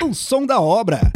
O som da obra.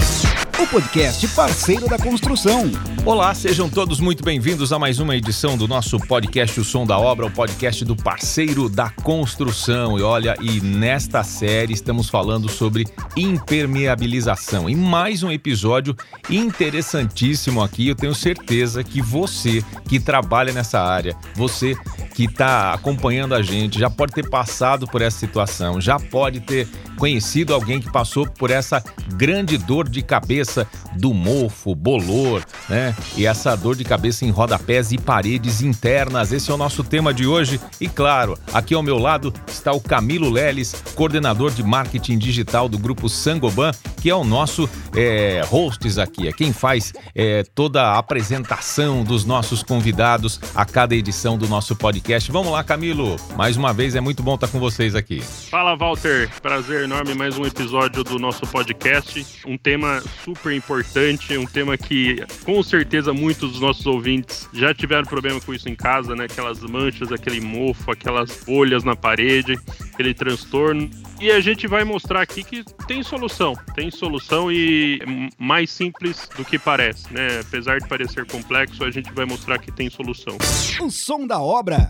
O podcast parceiro da construção. Olá, sejam todos muito bem-vindos a mais uma edição do nosso podcast O Som da Obra, o podcast do parceiro da construção. E olha, e nesta série estamos falando sobre impermeabilização. E mais um episódio interessantíssimo aqui. Eu tenho certeza que você que trabalha nessa área, você que está acompanhando a gente, já pode ter passado por essa situação, já pode ter conhecido alguém que passou por essa grande dor de cabeça do mofo, bolor, né? E essa dor de cabeça em rodapés e paredes internas. Esse é o nosso tema de hoje. E claro, aqui ao meu lado está o Camilo Leles, coordenador de marketing digital do grupo Sangoban, que é o nosso é, hosts aqui, é quem faz é, toda a apresentação dos nossos convidados a cada edição do nosso podcast. Vamos lá, Camilo. Mais uma vez é muito bom estar com vocês aqui. Fala, Walter. Prazer enorme mais um episódio do nosso podcast. Um tema super importante, um tema que com certeza muitos dos nossos ouvintes já tiveram problema com isso em casa, né? Aquelas manchas, aquele mofo, aquelas bolhas na parede, aquele transtorno. E a gente vai mostrar aqui que tem solução, tem solução e mais simples do que parece, né? Apesar de parecer complexo, a gente vai mostrar que tem solução. O som da obra.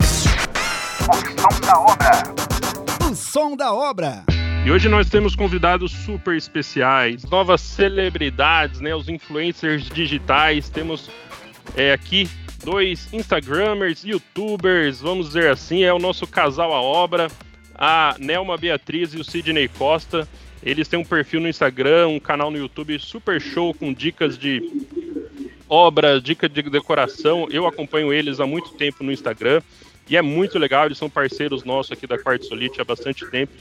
O som da obra. O som da obra. E hoje nós temos convidados super especiais, novas celebridades, né? Os influencers digitais. Temos é, aqui dois Instagramers, YouTubers, vamos dizer assim, é o nosso casal à obra, a Nelma Beatriz e o Sidney Costa. Eles têm um perfil no Instagram, um canal no YouTube super show com dicas de obra, dicas de decoração. Eu acompanho eles há muito tempo no Instagram e é muito legal. Eles são parceiros nossos aqui da Quartzo Solite há bastante tempo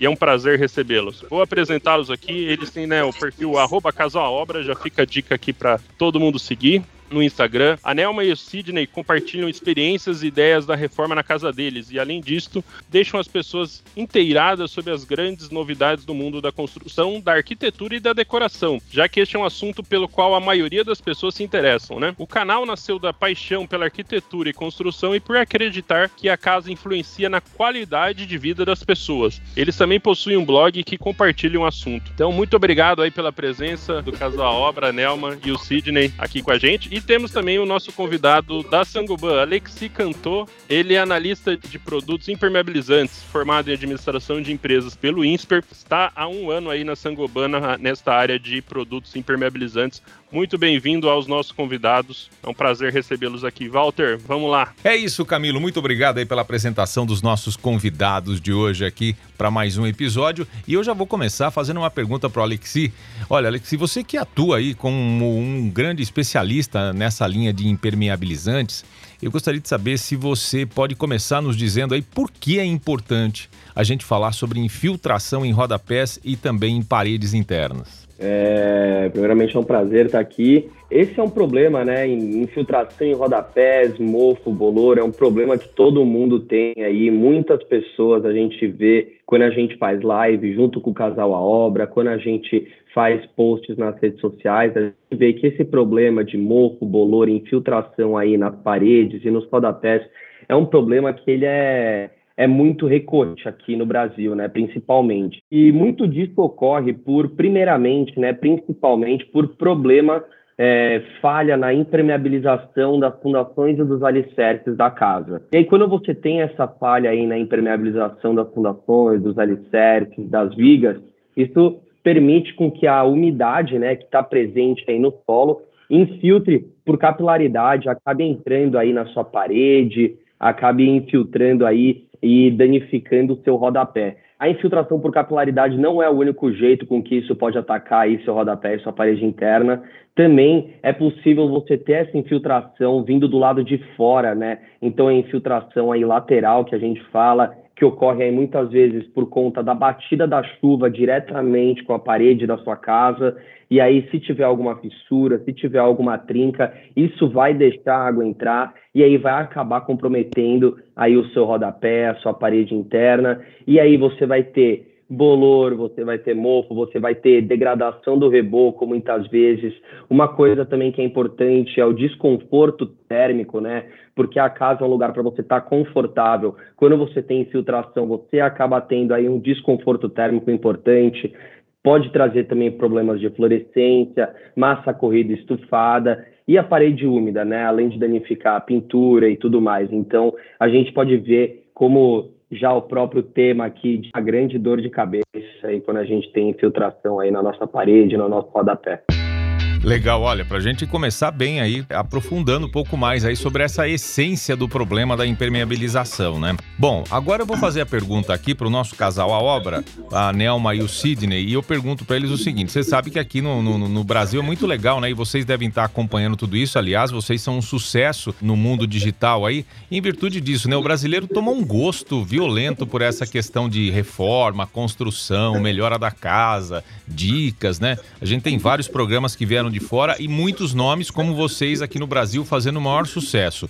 e é um prazer recebê-los. Vou apresentá-los aqui. Eles têm né, o perfil arroba Casal Obra, já fica a dica aqui para todo mundo seguir no Instagram. A Nelma e o Sidney compartilham experiências e ideias da reforma na casa deles e, além disso, deixam as pessoas inteiradas sobre as grandes novidades do mundo da construção, da arquitetura e da decoração, já que este é um assunto pelo qual a maioria das pessoas se interessam, né? O canal nasceu da paixão pela arquitetura e construção e por acreditar que a casa influencia na qualidade de vida das pessoas. Eles também possuem um blog que compartilham o assunto. Então, muito obrigado aí pela presença do casal Obra, Nelma e o Sidney aqui com a gente. E temos também o nosso convidado da Sangoban, Alexi Cantô. Ele é analista de produtos impermeabilizantes, formado em administração de empresas pelo INSPER. Está há um ano aí na Sangoban, nesta área de produtos impermeabilizantes. Muito bem-vindo aos nossos convidados. É um prazer recebê-los aqui. Walter, vamos lá. É isso, Camilo. Muito obrigado aí pela apresentação dos nossos convidados de hoje aqui para mais um episódio. E eu já vou começar fazendo uma pergunta para o Alexi. Olha, Alexi, você que atua aí como um grande especialista nessa linha de impermeabilizantes, eu gostaria de saber se você pode começar nos dizendo aí por que é importante a gente falar sobre infiltração em rodapés e também em paredes internas. É, primeiramente é um prazer estar aqui. Esse é um problema, né? Infiltração em rodapés, mofo, bolor, é um problema que todo mundo tem aí. Muitas pessoas a gente vê quando a gente faz live junto com o casal A Obra, quando a gente faz posts nas redes sociais, a gente vê que esse problema de mofo, bolor, infiltração aí nas paredes e nos rodapés é um problema que ele é é muito recorrente aqui no Brasil, né, principalmente. E muito disso ocorre por, primeiramente, né, principalmente por problema é, falha na impermeabilização das fundações e dos alicerces da casa. E aí, quando você tem essa falha aí na impermeabilização das fundações, dos alicerces, das vigas, isso permite com que a umidade, né, que está presente aí no solo, infiltre por capilaridade, acabe entrando aí na sua parede, acabe infiltrando aí e danificando o seu rodapé. A infiltração por capilaridade não é o único jeito com que isso pode atacar aí seu rodapé e sua parede interna. Também é possível você ter essa infiltração vindo do lado de fora, né? Então a infiltração aí lateral que a gente fala, que ocorre aí muitas vezes por conta da batida da chuva diretamente com a parede da sua casa. E aí, se tiver alguma fissura, se tiver alguma trinca, isso vai deixar a água entrar e aí vai acabar comprometendo aí o seu rodapé, a sua parede interna. E aí você vai ter bolor, você vai ter mofo, você vai ter degradação do reboco muitas vezes. Uma coisa também que é importante é o desconforto térmico, né? Porque a casa é um lugar para você estar tá confortável. Quando você tem infiltração, você acaba tendo aí um desconforto térmico importante. pode trazer também problemas de fluorescência, massa corrida estufada e a parede úmida, né? Além de danificar a pintura e tudo mais. Então, a gente pode ver como já o próprio tema aqui de uma grande dor de cabeça aí quando a gente tem infiltração aí na nossa parede, no nosso rodapé. Legal, olha, para a gente começar bem aí, aprofundando um pouco mais aí sobre essa essência do problema da impermeabilização, né? Bom, agora eu vou fazer a pergunta aqui para o nosso casal a obra, a Nelma e o Sidney, e eu pergunto para eles o seguinte: você sabe que aqui no, no, no, Brasil é muito legal, né? E vocês devem estar acompanhando tudo isso. Aliás, vocês são um sucesso no mundo digital aí, em virtude disso, né? O brasileiro toma um gosto violento por essa questão de reforma, construção, melhora da casa, dicas, né? A gente tem vários programas que vieram de fora e muitos nomes como vocês aqui no Brasil fazendo o maior sucesso.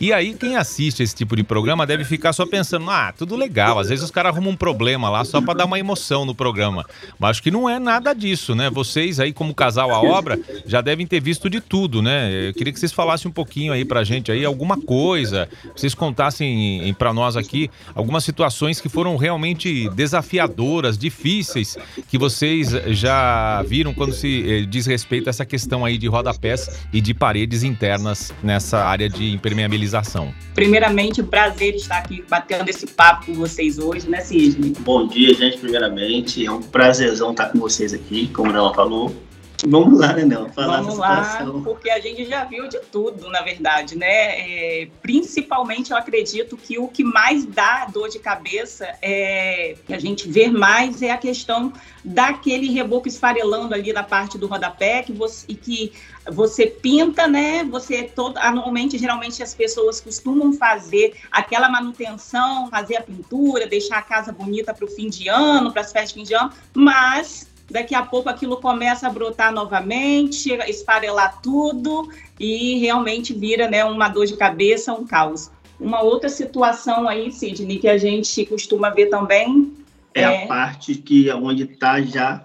E aí, quem assiste esse tipo de programa deve ficar só pensando: ah, tudo legal. Às vezes os caras arrumam um problema lá só para dar uma emoção no programa. Mas acho que não é nada disso, né? Vocês aí, como casal à obra, já devem ter visto de tudo, né? Eu queria que vocês falassem um pouquinho aí pra gente aí, alguma coisa, vocês contassem para nós aqui algumas situações que foram realmente desafiadoras, difíceis, que vocês já viram quando se eh, diz respeito a essa questão aí de rodapés e de paredes internas nessa área de impermeabilização. Primeiramente, prazer estar aqui batendo esse papo com vocês hoje, né, Cisne? Bom dia, gente, primeiramente. É um prazerzão estar com vocês aqui, como ela falou. Vamos lá, né, Nela? Falar Vamos lá, porque a gente já viu de tudo, na verdade, né? É, principalmente, eu acredito que o que mais dá dor de cabeça, é, que a gente vê mais, é a questão daquele reboco esfarelando ali na parte do rodapé, que você, e que você pinta, né? Você todo, anualmente, geralmente as pessoas costumam fazer aquela manutenção, fazer a pintura, deixar a casa bonita para o fim de ano, para as festas de fim de ano, mas daqui a pouco aquilo começa a brotar novamente, esfarelar tudo e realmente vira né, uma dor de cabeça, um caos. Uma outra situação aí, Sidney, que a gente costuma ver também é, é... a parte que é onde está já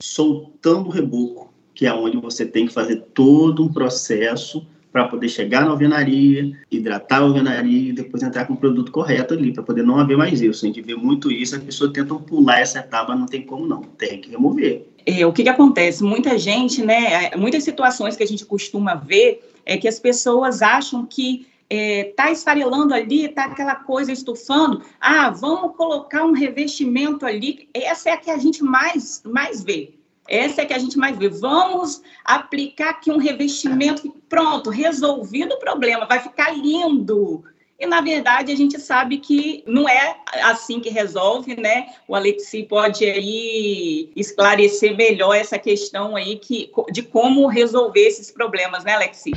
soltando o reboco, que é onde você tem que fazer todo um processo para poder chegar na alvenaria, hidratar a alvenaria e depois entrar com o produto correto ali, para poder não haver mais isso. A gente vê muito isso, as pessoas tentam pular essa etapa, não tem como não, tem que remover. É, o que, que acontece? Muita gente, né, é, muitas situações que a gente costuma ver é que as pessoas acham que é, tá esfarelando ali, tá aquela coisa estufando, ah, vamos colocar um revestimento ali, essa é a que a gente mais, mais vê. Essa é que a gente mais vê. Vamos aplicar aqui um revestimento, pronto, resolvido o problema, vai ficar lindo. E, na verdade, a gente sabe que não é assim que resolve, né? O Alexi pode aí esclarecer melhor essa questão aí que, de como resolver esses problemas, né, Alexi?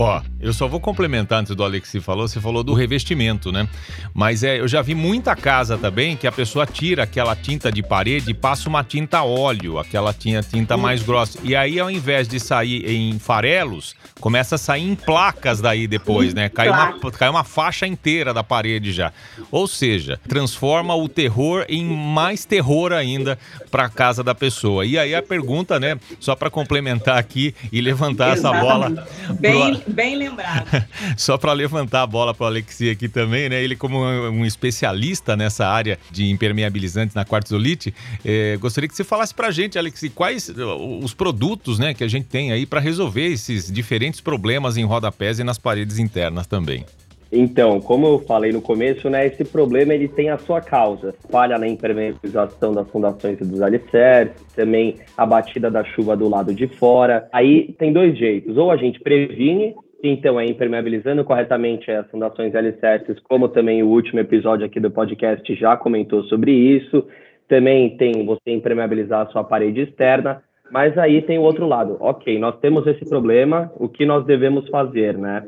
Ó, eu só vou complementar antes do Alexi falou, você falou do revestimento, né? Mas é, eu já vi muita casa também que a pessoa tira aquela tinta de parede e passa uma tinta óleo, aquela tinta, tinta mais grossa. E aí, ao invés de sair em farelos, começa a sair em placas daí depois, né? Cai uma, cai uma faixa inteira da parede já. Ou seja, transforma o terror em mais terror ainda para a casa da pessoa. E aí a pergunta, né? Só para complementar aqui e levantar Exatamente. essa bola. Bem, pro... bem lembrado. Só para levantar a bola para o Alexi aqui também, né? Ele como um especialista nessa área de impermeabilizantes na quartzolite, eh, gostaria que você falasse para a gente, Alexi, quais uh, os produtos, né, que a gente tem aí para resolver esses diferentes problemas em rodapés e nas paredes internas também. Então, como eu falei no começo, né, esse problema ele tem a sua causa. Falha na impermeabilização das fundações dos alicerces, também a batida da chuva do lado de fora. Aí tem dois jeitos. Ou a gente previne, então é impermeabilizando corretamente as fundações e alicerces, como também o último episódio aqui do podcast já comentou sobre isso. Também tem você impermeabilizar a sua parede externa. Mas aí tem o outro lado. Ok, nós temos esse problema, o que nós devemos fazer, né?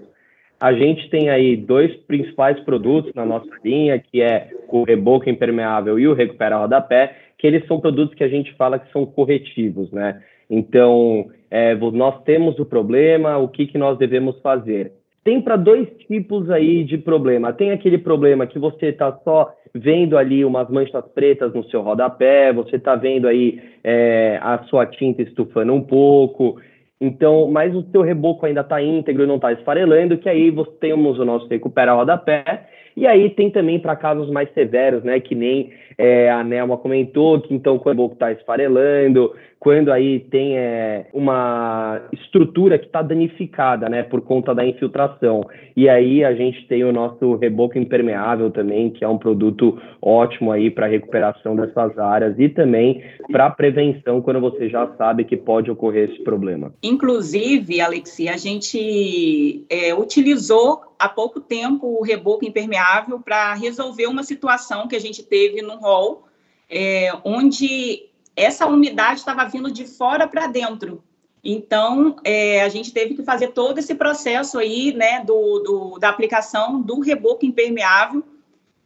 A gente tem aí dois principais produtos na nossa linha, que é o reboco impermeável e o recupera rodapé, que eles são produtos que a gente fala que são corretivos, né? Então, é, nós temos o problema, o que, que nós devemos fazer? Tem para dois tipos aí de problema. Tem aquele problema que você está só vendo ali umas manchas pretas no seu rodapé, você está vendo aí é, a sua tinta estufando um pouco, Então, mas o seu reboco ainda está íntegro e não está esfarelando, que aí você temos o nosso recupera rodapé. E aí tem também para casos mais severos, né? Que nem é, a Nelma comentou, que então quando o reboco está esfarelando, quando aí tem é, uma estrutura que está danificada, né, por conta da infiltração. E aí a gente tem o nosso reboco impermeável também, que é um produto ótimo aí para recuperação dessas áreas e também para prevenção quando você já sabe que pode ocorrer esse problema. Inclusive, Alexi, a gente é, utilizou há pouco tempo o reboco impermeável para resolver uma situação que a gente teve no hall, é, onde essa umidade estava vindo de fora para dentro. Então, é, a gente teve que fazer todo esse processo aí, né, do, do, da aplicação do reboco impermeável,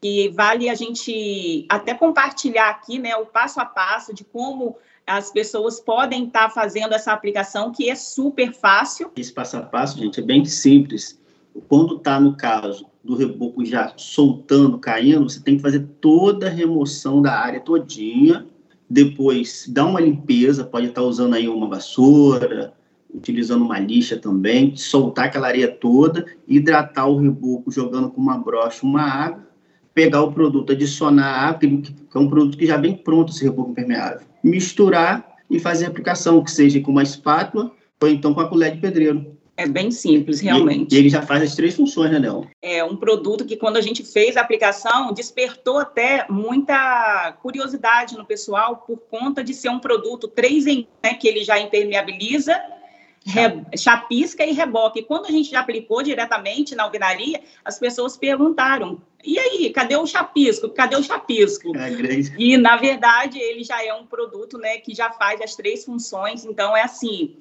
que vale a gente até compartilhar aqui, né, o passo a passo de como as pessoas podem estar tá fazendo essa aplicação, que é super fácil. Esse passo a passo, gente, é bem simples. Quando está no caso do reboco já soltando, caindo, você tem que fazer toda a remoção da área todinha, depois dá uma limpeza, pode estar usando aí uma vassoura, utilizando uma lixa também, soltar aquela areia toda, hidratar o reboco jogando com uma brocha uma água, pegar o produto, adicionar água, que é um produto que já vem pronto esse reboco impermeável, misturar e fazer a aplicação, que seja com uma espátula ou então com a colher de pedreiro. É bem simples, realmente. E, ele já faz as três funções, né, Léo? É um produto que, quando a gente fez a aplicação, despertou até muita curiosidade no pessoal, por conta de ser um produto 3 em né, que ele já impermeabiliza, re, chapisca e reboque. E quando a gente já aplicou diretamente na alvenaria, as pessoas perguntaram: e aí, cadê o chapisco? Cadê o chapisco? É, e, na verdade, ele já é um produto né, que já faz as três funções, então é assim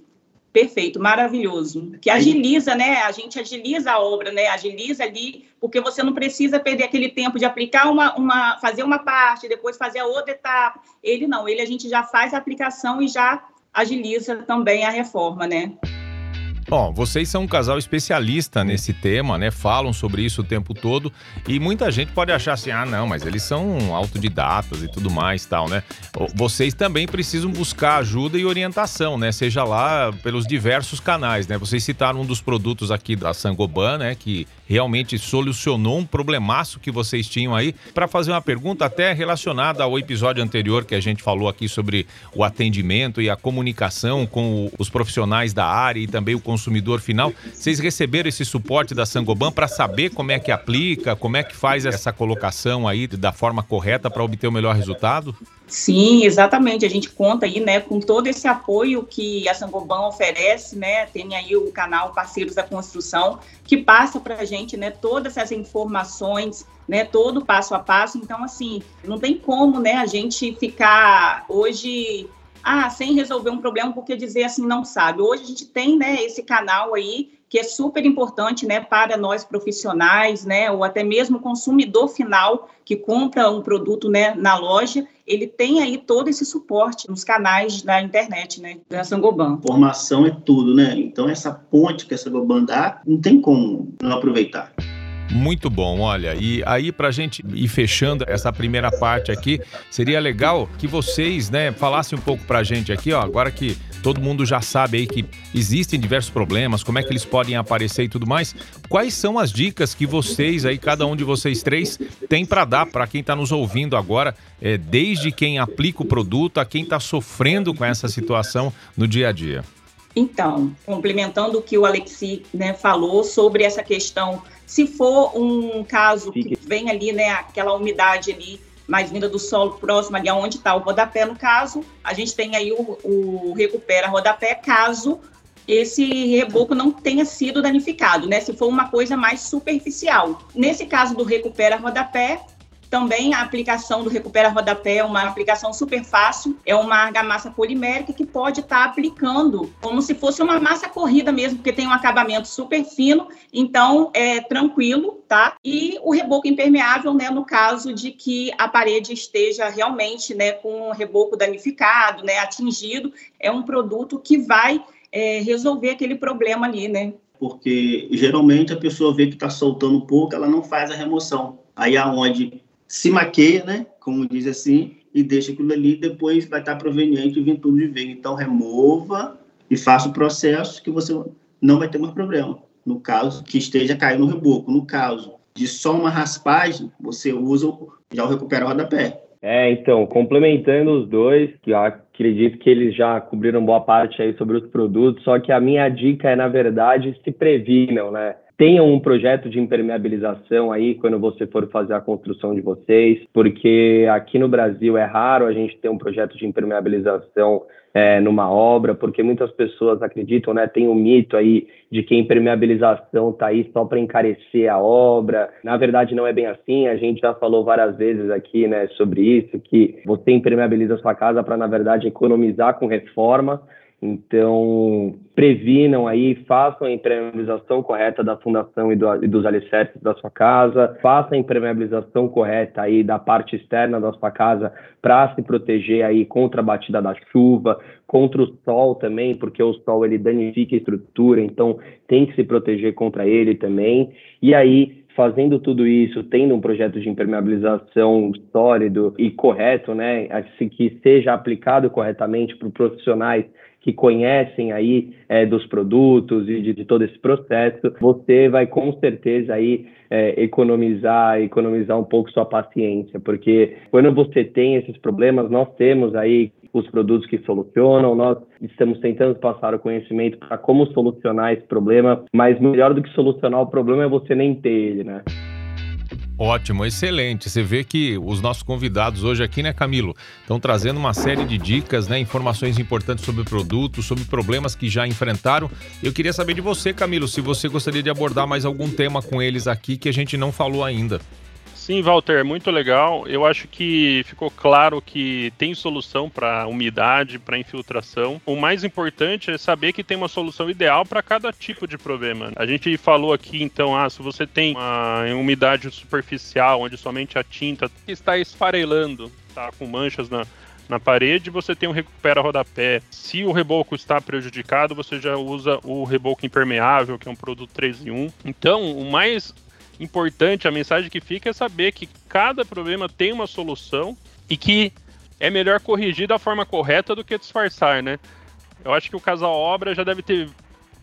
Perfeito, maravilhoso. Que agiliza, né? A gente agiliza a obra, né? Agiliza ali, porque você não precisa perder aquele tempo de aplicar uma, uma fazer uma parte, depois fazer a outra etapa. Ele não, ele a gente já faz a aplicação e já agiliza também a reforma, né? Bom, vocês são um casal especialista nesse tema, né? Falam sobre isso o tempo todo e muita gente pode achar assim, ah, não, mas eles são autodidatas e tudo mais, tal, né? Vocês também precisam buscar ajuda e orientação, né? Seja lá pelos diversos canais, né? Vocês citaram um dos produtos aqui da Sangoban, né? Que realmente solucionou um problemaço que vocês tinham aí. Para fazer uma pergunta até relacionada ao episódio anterior que a gente falou aqui sobre o atendimento e a comunicação com os profissionais da área e também o consumidor final. Vocês receberam esse suporte da Sangoban para saber como é que aplica, como é que faz essa colocação aí da forma correta para obter o melhor resultado? Sim, exatamente. A gente conta aí, né, com todo esse apoio que a Sangoban oferece, né? Tem aí o canal Parceiros da Construção que passa para a gente, né, todas essas informações, né, todo passo a passo. Então, assim, não tem como, né, a gente ficar hoje ah, sem resolver um problema porque dizer assim não sabe. Hoje a gente tem, né, esse canal aí que é super importante, né, para nós profissionais, né, ou até mesmo consumidor final que compra um produto, né, na loja, ele tem aí todo esse suporte nos canais da internet, né, da Sangoban. Formação é tudo, né? Então essa ponte que a Sangoban dá, não tem como não aproveitar. Muito bom, olha. E aí, para a gente ir fechando essa primeira parte aqui, seria legal que vocês, né, falassem um pouco para a gente aqui, ó, agora que todo mundo já sabe aí que existem diversos problemas, como é que eles podem aparecer e tudo mais. Quais são as dicas que vocês aí, cada um de vocês três, tem para dar para quem está nos ouvindo agora, é, desde quem aplica o produto a quem está sofrendo com essa situação no dia a dia? Então, complementando o que o Alexi né, falou sobre essa questão, se for um caso que vem ali, né, aquela umidade ali mais vinda do solo próximo ali aonde está o rodapé, no caso, a gente tem aí o, o recupera rodapé, caso esse reboco não tenha sido danificado, né? Se for uma coisa mais superficial. Nesse caso do recupera rodapé, também a aplicação do Recupera Rodapé é uma aplicação super fácil, é uma argamassa polimérica que pode estar tá aplicando como se fosse uma massa corrida mesmo, porque tem um acabamento super fino, então é tranquilo, tá? E o reboco impermeável, né, no caso de que a parede esteja realmente, né, com o reboco danificado, né, atingido, é um produto que vai é, resolver aquele problema ali, né? Porque geralmente a pessoa vê que está soltando um pouco, ela não faz a remoção. Aí aonde se maqueia, né? Como diz assim, e deixa aquilo ali, depois vai estar proveniente e vir tudo de vez. Então, remova e faça o processo que você não vai ter mais problema. No caso que esteja caindo no reboco. No caso de só uma raspagem, você usa, já o recupera o rodapé. É, então, complementando os dois, que acredito que eles já cobriram boa parte aí sobre os produtos, só que a minha dica é, na verdade, se previnam, né? Tenham um projeto de impermeabilização aí quando você for fazer a construção de vocês, porque aqui no Brasil é raro a gente ter um projeto de impermeabilização é, numa obra, porque muitas pessoas acreditam, né, tem o um mito aí de que a impermeabilização está aí só para encarecer a obra. Na verdade, não é bem assim. A gente já falou várias vezes aqui, né, sobre isso, que você impermeabiliza sua casa para, na verdade, economizar com reforma. Então, previnam aí, façam a impermeabilização correta da fundação e, do, e, dos alicerces da sua casa, façam a impermeabilização correta aí da parte externa da sua casa para se proteger aí contra a batida da chuva, contra o sol também, porque o sol ele danifica a estrutura, então tem que se proteger contra ele também. E aí, fazendo tudo isso, tendo um projeto de impermeabilização sólido e correto, né, assim, que seja aplicado corretamente por profissionais que conhecem aí é, dos produtos e de, de, todo esse processo, você vai com certeza aí é, economizar, economizar um pouco sua paciência, porque quando você tem esses problemas, nós temos aí os produtos que solucionam, nós estamos tentando passar o conhecimento para como solucionar esse problema, mas melhor do que solucionar o problema é você nem ter ele, né? Ótimo, excelente. Você vê que os nossos convidados hoje aqui, né, Camilo, estão trazendo uma série de dicas, né, informações importantes sobre produtos, sobre problemas que já enfrentaram. Eu queria saber de você, Camilo, se você gostaria de abordar mais algum tema com eles aqui que a gente não falou ainda. Sim, Walter, muito legal. Eu acho que ficou claro que tem solução para umidade, para infiltração. O mais importante é saber que tem uma solução ideal para cada tipo de problema. A gente falou aqui, então, ah, se você tem uma umidade superficial, onde somente a tinta está esfarelando, tá com manchas na, na parede, você tem um recupera rodapé. Se o reboco está prejudicado, você já usa o reboco impermeável, que é um produto 3 em 1. Então, o mais importante, a mensagem que fica é saber que cada problema tem uma solução e que é melhor corrigir da forma correta do que disfarçar, né? Eu acho que o casal obra já deve ter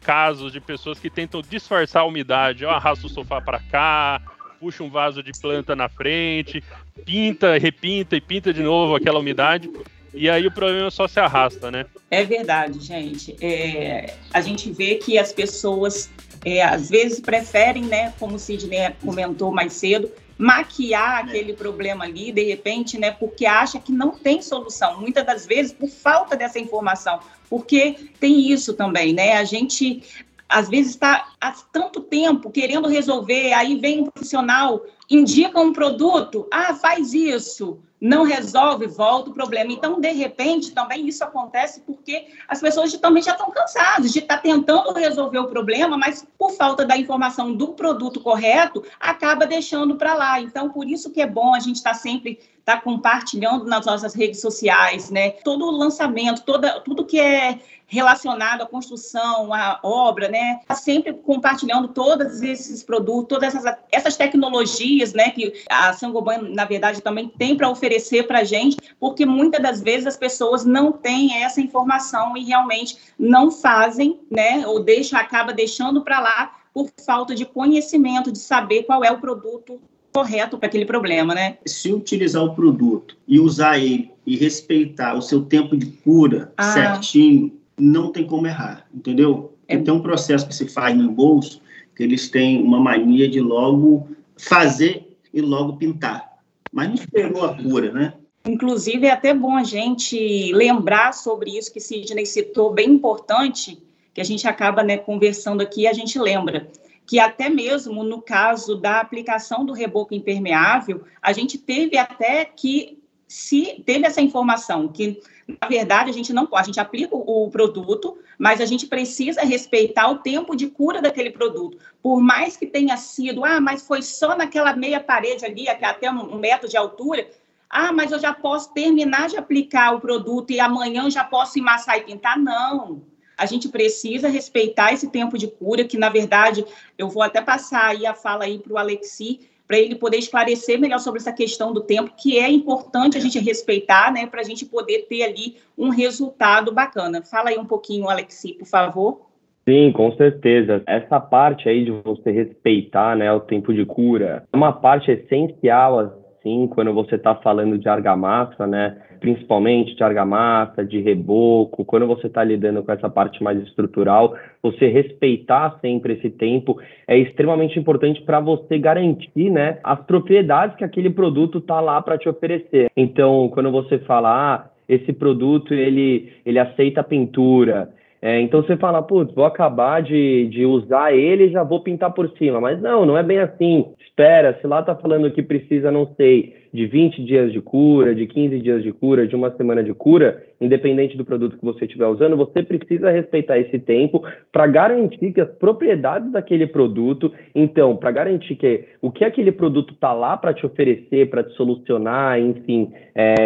casos de pessoas que tentam disfarçar a umidade, ó, arrasta o sofá para cá, puxa um vaso de planta na frente, pinta, repinta e pinta de novo aquela umidade. E aí o problema só se arrasta, né? É verdade, gente. É, a gente vê que as pessoas é, às vezes preferem, né, como o Sidney comentou mais cedo, maquiar aquele problema ali, de repente, né, porque acha que não tem solução. Muitas das vezes por falta dessa informação, porque tem isso também, né? A gente às vezes está há tanto tempo querendo resolver, aí vem um profissional, indica um produto, ah, faz isso não resolve, volta o problema. Então, de repente, também isso acontece porque as pessoas também já estão cansadas de estar tá tentando resolver o problema, mas por falta da informação do produto correto, acaba deixando para lá. Então, por isso que é bom a gente estar tá sempre tá compartilhando nas nossas redes sociais, né? Todo o lançamento, toda, tudo que é relacionado à construção, à obra, né? Tá sempre compartilhando todos esses produtos, todas essas, essas tecnologias, né? Que a Sangoban, na verdade, também tem para oferecer para a gente, porque muitas das vezes as pessoas não têm essa informação e realmente não fazem, né? Ou deixa, acaba deixando para lá por falta de conhecimento, de saber qual é o produto correto para aquele problema, né? Se utilizar o produto e usar ele e respeitar o seu tempo de cura ah. certinho, não tem como errar, entendeu? É. Tem um processo que se faz no bolso que eles têm uma mania de logo fazer e logo pintar. Mas não esperou a cura, né? Inclusive, é até bom a gente lembrar sobre isso que Sidney citou, bem importante, que a gente acaba né, conversando aqui, a gente lembra que até mesmo no caso da aplicação do reboco impermeável, a gente teve até que se teve essa informação que na verdade a gente não pode, a gente aplica o produto, mas a gente precisa respeitar o tempo de cura daquele produto. Por mais que tenha sido, ah, mas foi só naquela meia parede ali, até um metro de altura, ah, mas eu já posso terminar de aplicar o produto e amanhã já posso emassar e pintar? Não. A gente precisa respeitar esse tempo de cura, que na verdade eu vou até passar aí a fala aí para o Alexi, para ele poder esclarecer melhor sobre essa questão do tempo, que é importante a gente respeitar, né, para a gente poder ter ali um resultado bacana. Fala aí um pouquinho, Alexi, por favor. Sim, com certeza. Essa parte aí de você respeitar né, o tempo de cura é uma parte essencial assim, quando você está falando de argamassa, né? Principalmente de argamassa, de reboco, quando você está lidando com essa parte mais estrutural, você respeitar sempre esse tempo é extremamente importante para você garantir, né, as propriedades que aquele produto está lá para te oferecer. Então, quando você fala, ah, esse produto ele, ele aceita pintura, é, então você fala, putz, vou acabar de, de usar ele e já vou pintar por cima. Mas não, não é bem assim. Espera, se lá tá falando que precisa, não sei, de 20 dias de cura, de 15 dias de cura, de uma semana de cura, independente do produto que você estiver usando, você precisa respeitar esse tempo para garantir que as propriedades daquele produto, então, para garantir que o que aquele produto está lá para te oferecer, para te solucionar, enfim,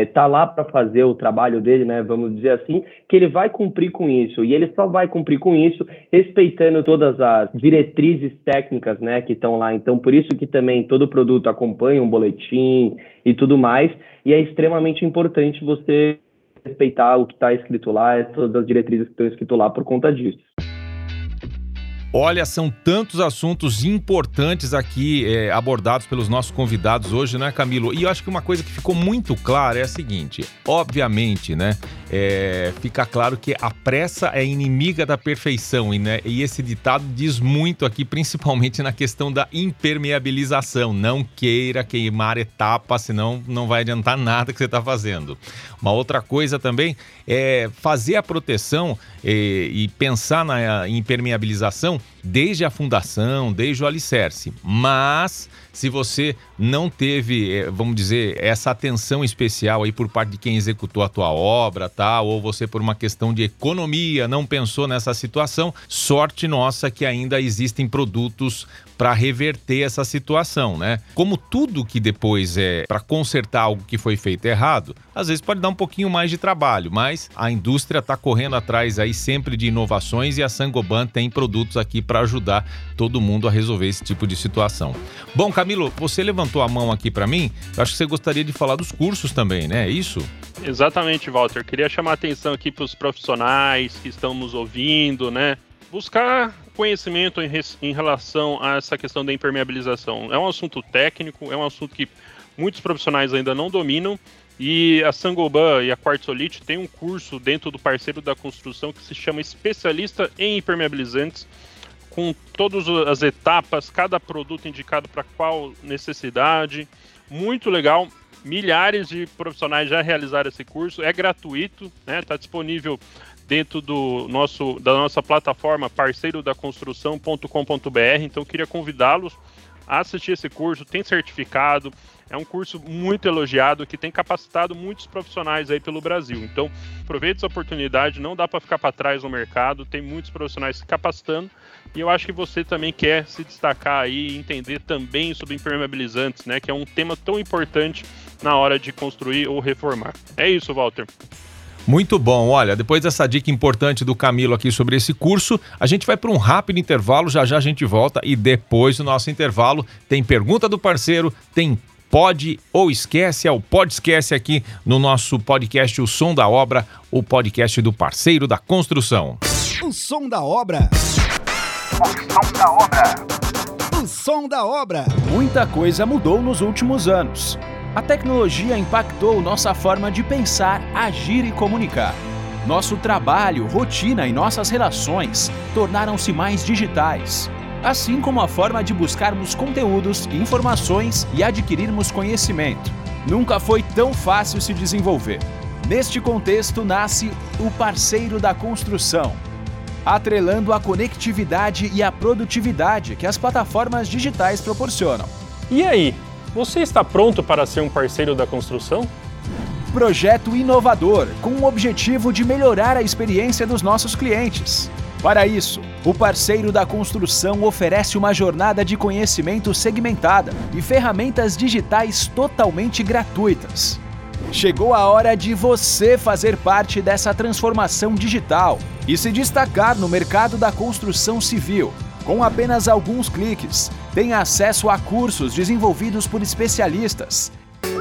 está é, lá para fazer o trabalho dele, né? Vamos dizer assim, que ele vai cumprir com isso. E ele só vai cumprir com isso respeitando todas as diretrizes técnicas, né, que estão lá. Então, por isso que também todo produto acompanha um boletim, e tudo mais. E é extremamente importante você respeitar o que está escrito lá, todas as diretrizes que estão escritas lá por conta disso. Olha, são tantos assuntos importantes aqui é, abordados pelos nossos convidados hoje, né, Camilo? E eu acho que uma coisa que ficou muito clara é a seguinte: obviamente, né, é, fica claro que a pressa é inimiga da perfeição, e, né, e esse ditado diz muito aqui, principalmente na questão da impermeabilização. Não queira queimar etapas, senão não vai adiantar nada que você está fazendo. Uma outra coisa também é fazer a proteção e, e pensar na impermeabilização desde a fundação, desde o alicerce. Mas se você não teve, eh, vamos dizer, essa atenção especial aí por parte de quem executou a tua obra, tá? Ou você por uma questão de economia não pensou nessa situação, sorte nossa que ainda existem produtos para reverter essa situação, né? Como tudo que depois é para consertar algo que foi feito errado, às vezes pode dar um pouquinho mais de trabalho, mas a indústria está correndo atrás aí sempre de inovações e a Sangoban tem produtos aqui para ajudar todo mundo a resolver esse tipo de situação. Bom, Camilo, você levantou a mão aqui para mim. Eu acho que você gostaria de falar dos cursos também, né? É isso? Exatamente, Walter. Queria chamar a atenção aqui para os profissionais que estão nos ouvindo, né? Buscar conhecimento em, em, relação a essa questão da impermeabilização. É um assunto técnico, é um assunto que muitos profissionais ainda não dominam. E a Sangoban e a Quartzolite tem um curso dentro do parceiro da construção que se chama Especialista em Impermeabilizantes com todas as etapas, cada produto indicado para qual necessidade. Muito legal. Milhares de profissionais já realizaram esse curso. É gratuito, né? Está disponível dentro do nosso, da nossa plataforma parceiro da construção.com.br. Então queria convidá-los a assistir esse curso. Tem certificado. É um curso muito elogiado que tem capacitado muitos profissionais aí pelo Brasil. Então, aproveite essa oportunidade, não dá para ficar para trás no mercado, tem muitos profissionais se capacitando e eu acho que você também quer se destacar aí e entender também sobre impermeabilizantes, né? Que é um tema tão importante na hora de construir ou reformar. É isso, Walter. Muito bom. Olha, depois dessa dica importante do Camilo aqui sobre esse curso, a gente vai para um rápido intervalo. Já já a gente volta e depois do nosso intervalo tem pergunta do parceiro, tem pode ou esquece, é o pode esquece aqui no nosso podcast O Som da Obra, o podcast do parceiro da construção. O som da obra. O som da obra. O som da obra. Muita coisa mudou nos últimos anos. A tecnologia impactou nossa forma de pensar, agir e comunicar. Nosso trabalho, rotina e nossas relações tornaram-se mais digitais, assim como a forma de buscarmos conteúdos, informações e adquirirmos conhecimento. Nunca foi tão fácil se desenvolver. Neste contexto nasce o parceiro da construção atrelando a conectividade e a produtividade que as plataformas digitais proporcionam. E aí, você está pronto para ser um parceiro da construção? Projeto inovador com o objetivo de melhorar a experiência dos nossos clientes. Para isso, o parceiro da construção oferece uma jornada de conhecimento segmentada e ferramentas digitais totalmente gratuitas. Chegou a hora de você fazer parte dessa transformação digital e se destacar no mercado da construção civil. Com apenas alguns cliques, tenha acesso a cursos desenvolvidos por especialistas.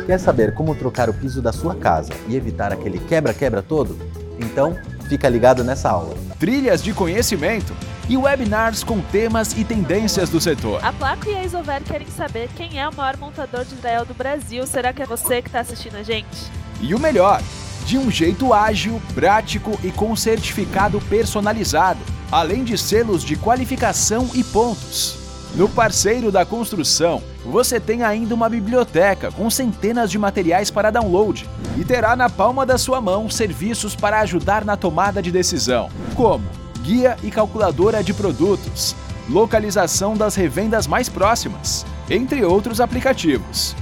Quer saber como trocar o piso da sua casa e evitar aquele quebra-quebra todo? Então, fica ligado nessa aula. Trilhas de conhecimento e webinars com temas e tendências do setor. A Placo e a Isover querem saber quem é o maior montador de Israel do Brasil. Será que é você que está assistindo a gente? E o melhor, de um jeito ágil, prático e com certificado personalizado, além de selos de qualificação e pontos. No parceiro da construção, você tem ainda uma biblioteca com centenas de materiais para download e terá na palma da sua mão serviços para ajudar na tomada de decisão, como guia e calculadora de produtos, localização das revendas mais próximas, entre outros aplicativos.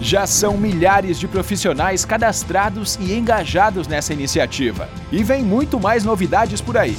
Já são milhares de profissionais cadastrados e engajados nessa iniciativa. E vem muito mais novidades por aí.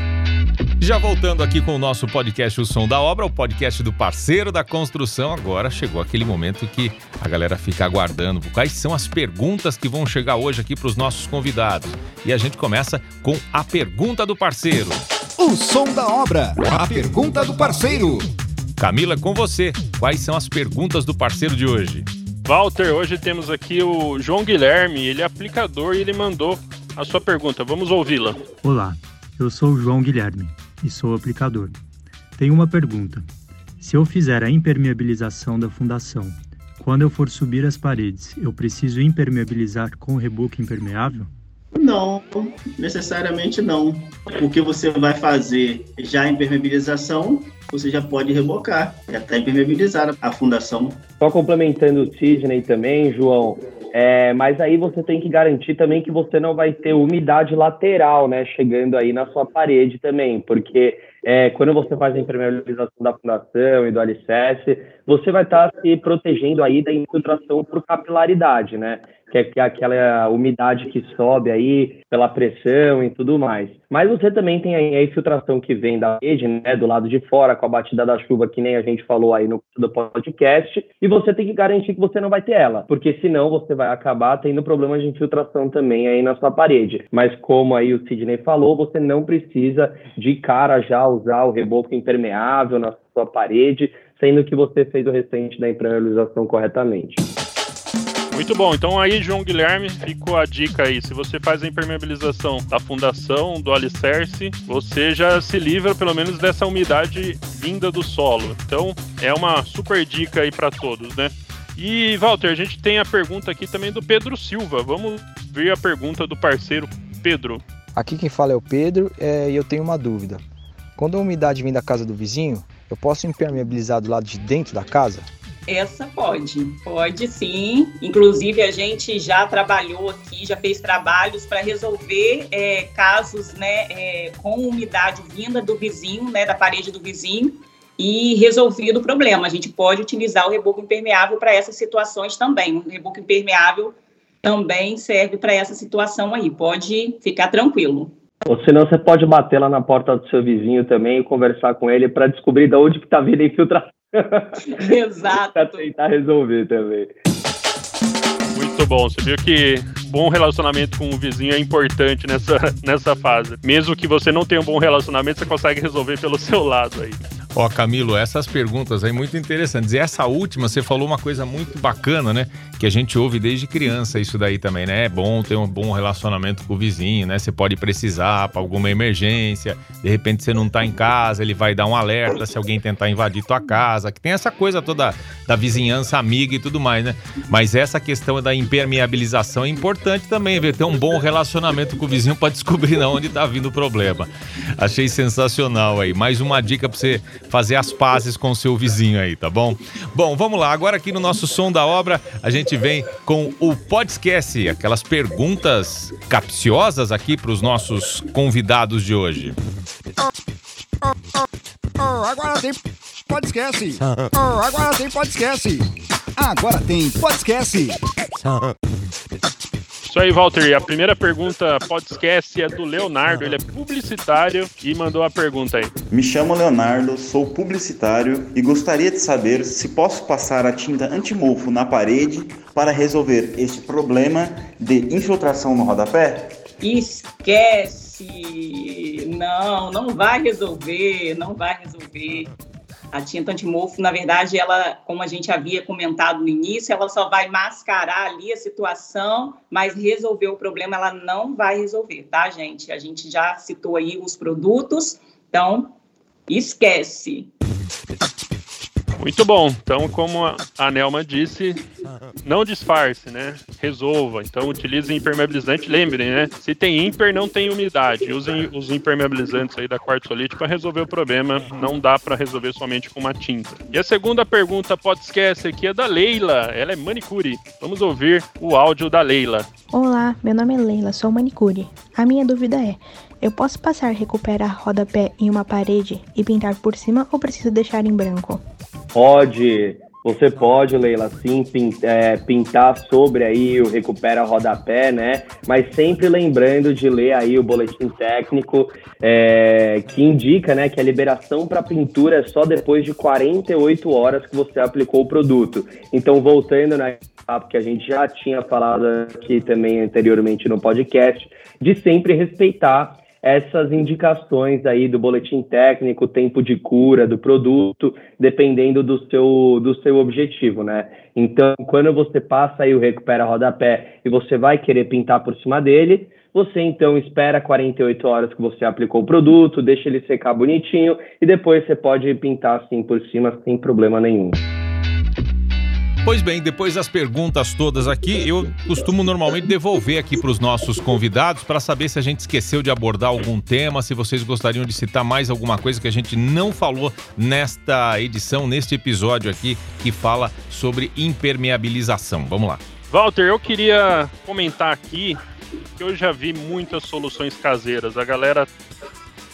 Já voltando aqui com o nosso podcast O Som da Obra, o podcast do parceiro da construção. Agora chegou aquele momento que a galera fica aguardando. Quais são as perguntas que vão chegar hoje aqui para os nossos convidados? E a gente começa com a pergunta do parceiro. O som da obra. A pergunta do parceiro. Camila, com você. Quais são as perguntas do parceiro de hoje? Walter, hoje temos aqui o João Guilherme, ele é aplicador e ele mandou a sua pergunta. Vamos ouvi-la. Olá, eu sou o João Guilherme e sou aplicador. Tenho uma pergunta. Se eu fizer a impermeabilização da fundação, quando eu for subir as paredes, eu preciso impermeabilizar com reboco impermeável? Não, necessariamente não. Porque você vai fazer já a impermeabilização, você já pode rebocar, já está impermeabilizada a fundação. Só complementando o Sidney também, João, é, mas aí você tem que garantir também que você não vai ter umidade lateral, né, chegando aí na sua parede também, porque é, quando você faz a impermeabilização da fundação e do alicerce, você vai estar se protegendo aí da infiltração por capilaridade, né? Que é, que aquela umidade que sobe aí pela pressão e tudo mais. Mas você também tem a infiltração que vem da rede, né, do lado de fora, com a batida da chuva, que nem a gente falou aí no do podcast, e você tem que garantir que você não vai ter ela, porque senão você vai acabar tendo problemas de infiltração também aí na sua parede. Mas como aí o Sidney falou, você não precisa de cara já usar o reboco impermeável na sua parede, sendo que você fez o restante da impermeabilização corretamente. Muito bom. Então aí, João Guilherme, ficou a dica aí. Se você faz a impermeabilização da fundação, do alicerce, você já se livra pelo menos dessa umidade vinda do solo. Então é uma super dica aí para todos, né? E Walter, a gente tem a pergunta aqui também do Pedro Silva. Vamos ver a pergunta do parceiro Pedro. Aqui quem fala é o Pedro é, e eu tenho uma dúvida. Quando a umidade vem da casa do vizinho, eu posso impermeabilizar do lado de dentro da casa? Essa pode, pode sim. Inclusive, a gente já trabalhou aqui, já fez trabalhos para resolver é, casos né, é, com umidade vinda do vizinho, né, da parede do vizinho, e resolvido o problema. A gente pode utilizar o reboco impermeável para essas situações também. O reboco impermeável também serve para essa situação aí. Pode ficar tranquilo. Ou senão você pode bater lá na porta do seu vizinho também e conversar com ele para descobrir de onde que está vindo a infiltração. Exato. para tentar resolver também. Muito bom. Você viu que bom relacionamento com o vizinho é importante nessa, nessa fase. Mesmo que você não tenha um bom relacionamento, você consegue resolver pelo seu lado aí. Ó, Camilo, essas perguntas aí muito interessantes. E essa última, você falou uma coisa muito bacana, né? Que a gente ouve desde criança isso daí também, né? É bom ter um bom relacionamento com o vizinho, né? Você pode precisar para alguma emergência, de repente você não tá em casa, ele vai dar um alerta se alguém tentar invadir tua casa, que tem essa coisa toda da vizinhança amiga e tudo mais, né? Mas essa questão da impermeabilização é importante também, ver ter um bom relacionamento com o vizinho para descobrir de onde tá vindo o problema. Achei sensacional aí. Mais uma dica para você fazer as pazes com o seu vizinho aí, tá bom? Bom, vamos lá. Agora aqui no nosso som da obra, a gente vem com o podcast, aquelas perguntas capciosas aqui para os nossos convidados de hoje. Oh, agora tem podcast. Oh, agora tem podcast. Agora tem podcast. Isso aí, Walter. E a primeira pergunta podcast é do Leonardo. Ele é publicitário e mandou a pergunta aí. Me chamo Leonardo, sou publicitário e gostaria de saber se posso passar a tinta antimofo na parede para resolver este problema de infiltração no rodapé? Esquece! Não, não vai resolver, não vai resolver. A tinta antimofo, na verdade, ela, como a gente havia comentado no início, ela só vai mascarar ali a situação, mas resolver o problema ela não vai resolver, tá, gente? A gente já citou aí os produtos, então esquece. Muito bom. Então, como a Nelma disse, não disfarce, né? Resolva. Então, utilize impermeabilizante. Lembrem, né? Se tem ímper, não tem umidade. Usem os impermeabilizantes aí da quartzolite para resolver o problema. Não dá para resolver somente com uma tinta. E a segunda pergunta, pode esquecer aqui, é da Leila. Ela é manicure. Vamos ouvir o áudio da Leila. Olá, meu nome é Leila, sou manicure. A minha dúvida é: eu posso passar recupera rodapé em uma parede e pintar por cima ou preciso deixar em branco? Pode, você pode, Leila, sim, é, pintar sobre aí o recupera rodapé, né? Mas sempre lembrando de ler aí o boletim técnico é, que indica, né, que a liberação para pintura é só depois de 48 horas que você aplicou o produto. Então, voltando na papo que a gente já tinha falado aqui também anteriormente no podcast, de sempre respeitar essas indicações aí do boletim técnico, tempo de cura do produto, dependendo do seu, do seu objetivo, né? Então, quando você passa aí o recupera rodapé e você vai querer pintar por cima dele, você então espera 48 horas que você aplicou o produto, deixa ele secar bonitinho e depois você pode pintar assim por cima sem problema nenhum. Pois bem, depois das perguntas todas aqui, eu costumo normalmente devolver aqui para os nossos convidados para saber se a gente esqueceu de abordar algum tema, se vocês gostariam de citar mais alguma coisa que a gente não falou nesta edição, neste episódio aqui, que fala sobre impermeabilização. Vamos lá. Walter, eu queria comentar aqui que eu já vi muitas soluções caseiras. A galera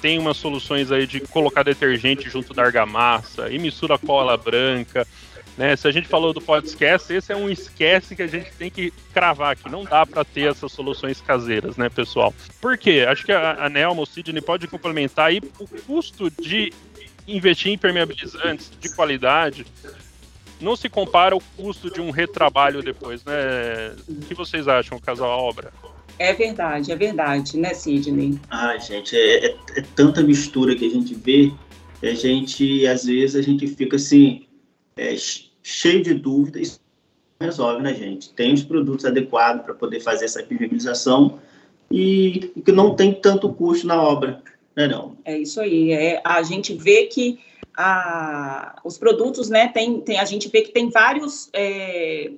tem umas soluções aí de colocar detergente junto da argamassa e mistura cola branca. Né? Se a gente falou do podcast, esse é um esquece que a gente tem que cravar aqui. Não dá para ter essas soluções caseiras, né, pessoal? Por quê? Acho que a, a Nelma, o Sidney pode complementar aí o custo de investir em impermeabilizantes de qualidade não se compara ao custo de um retrabalho depois, né? O que vocês acham, casal obra? É verdade, é verdade, né, Sidney? Ah, gente, é, é, é, tanta mistura que a gente vê, que a gente, às vezes, a gente fica assim, é, cheio de dúvidas, resolve, né, gente? Tem os produtos adequados para poder fazer essa impermeabilização e que não tem tanto custo na obra, né, não? É isso aí. É, a gente vê que a, os produtos, né, tem, tem, a gente vê que tem vários é,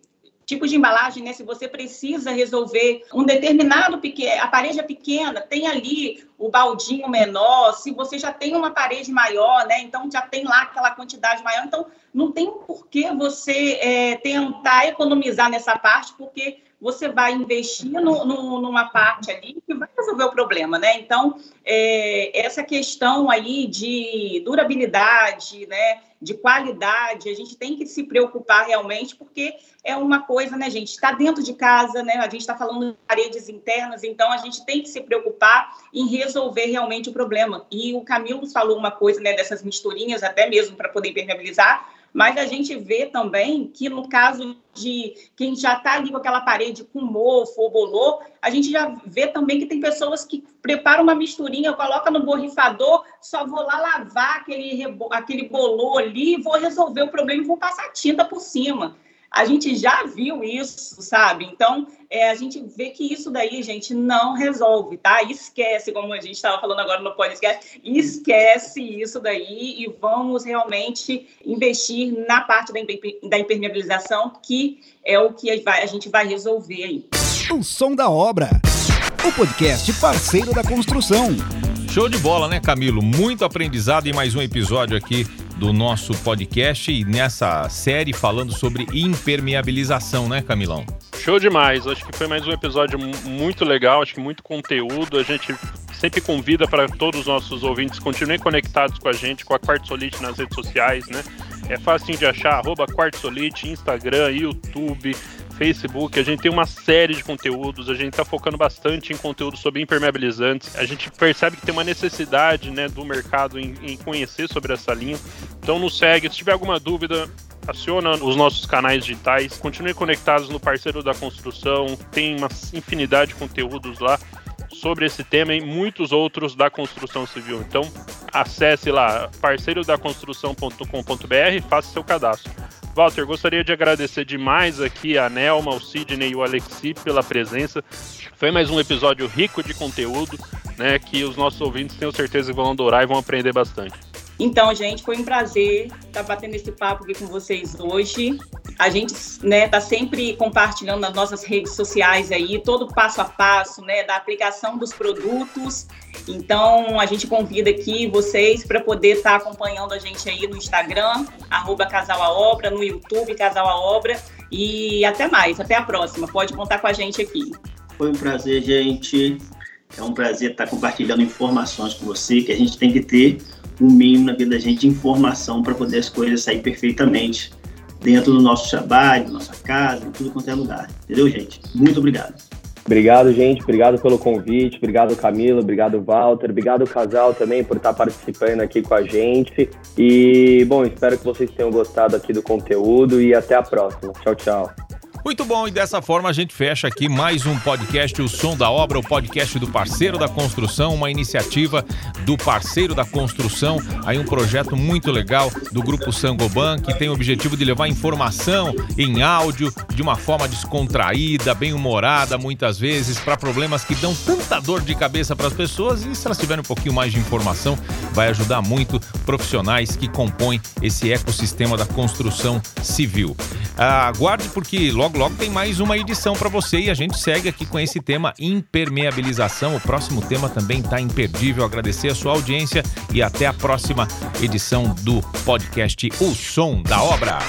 tipos de embalagem, né? Se você precisa resolver um determinado pequeno, a parede é pequena, tem ali o baldinho menor. Se você já tem uma parede maior, né? Então já tem lá aquela quantidade maior. Então não tem por que você é, tentar economizar nessa parte, porque você vai investir no, no, numa parte ali que vai resolver o problema, né? Então, é, essa questão aí de durabilidade, né, de qualidade, a gente tem que se preocupar realmente, porque é uma coisa, né, gente? Está dentro de casa, né? A gente está falando de paredes internas, então a gente tem que se preocupar em resolver realmente o problema. E o Camilo falou uma coisa, né, dessas misturinhas, até mesmo para poder impermeabilizar mas a gente vê também que no caso de quem já está ali com aquela parede com mofo ou bolô, a gente já vê também que tem pessoas que preparam uma misturinha, coloca no borrifador, só vou lá lavar aquele, aquele bolô ali, vou resolver o problema e vou passar tinta por cima. A gente já viu isso, sabe? Então, é, a gente vê que isso daí, gente, não resolve, tá? Esquece, como a gente estava falando agora no podcast, esquece isso daí e vamos realmente investir na parte da, da impermeabilização, que é o que a gente vai resolver aí. O som da obra. O podcast parceiro da construção. Show de bola, né, Camilo? Muito aprendizado em mais um episódio aqui do nosso podcast e nessa série falando sobre impermeabilização, né, Camilão? Show demais. Acho que foi mais um episódio muito legal, acho que muito conteúdo. A gente sempre convida para todos os nossos ouvintes continuem conectados com a gente, com a Quartzolite nas redes sociais, né? é fácil de achar, arroba Quartzolite, Instagram, YouTube, Facebook, a gente tem uma série de conteúdos, a gente está focando bastante em conteúdo sobre impermeabilizantes. A gente percebe que tem uma necessidade né, do mercado em, em conhecer sobre essa linha. Então nos segue, se tiver alguma dúvida, aciona os nossos canais digitais, continue conectados no Parceiro da Construção, tem uma infinidade de conteúdos lá sobre esse tema e muitos outros da construção civil. Então, acesse lá parceirodaconstrução.com.br, faça seu cadastro. Walter, gostaria de agradecer demais aqui a Nelma, o Sidney e o Alexi pela presença. Foi mais um episódio rico de conteúdo, né, que os nossos ouvintes tenho certeza que vão adorar e vão aprender bastante. Então, gente, foi um prazer estar batendo esse papo aqui com vocês hoje. A gente né, tá sempre compartilhando nas nossas redes sociais aí todo o passo a passo né, da aplicação dos produtos. Então, a gente convida aqui vocês para poder estar tá acompanhando a gente aí no Instagram, arroba Casal a Obra, no YouTube Casal a Obra. E até mais, até a próxima. Pode contar com a gente aqui. Foi um prazer, gente. É um prazer estar compartilhando informações com você que a gente tem que ter o mínimo na vida da gente de informação para poder as coisas sair perfeitamente dentro do nosso trabalho, nossa casa, em tudo quanto é lugar. Entendeu, gente? Muito obrigado. Obrigado, gente. Obrigado pelo convite. Obrigado, Camila. Obrigado, Walter. Obrigado, casal, também, por estar participando aqui com a gente. E, bom, espero que vocês tenham gostado aqui do conteúdo e até a próxima. Tchau, tchau. Muito bom, e dessa forma a gente fecha aqui mais um podcast, O Som da Obra, o podcast do Parceiro da Construção, uma iniciativa do Parceiro da Construção, aí um projeto muito legal do Grupo Sangoban, que tem o objetivo de levar informação em áudio de uma forma descontraída, bem humorada, muitas vezes, para problemas que dão tanta dor de cabeça para as pessoas, e se elas tiverem um pouquinho mais de informação, vai ajudar muito profissionais que compõem esse ecossistema da construção civil. Aguarde, porque logo, logo tem mais uma edição para você e a gente segue aqui com esse tema impermeabilização. O próximo tema também está imperdível. Agradecer a sua audiência e até a próxima edição do podcast O Som da Obra.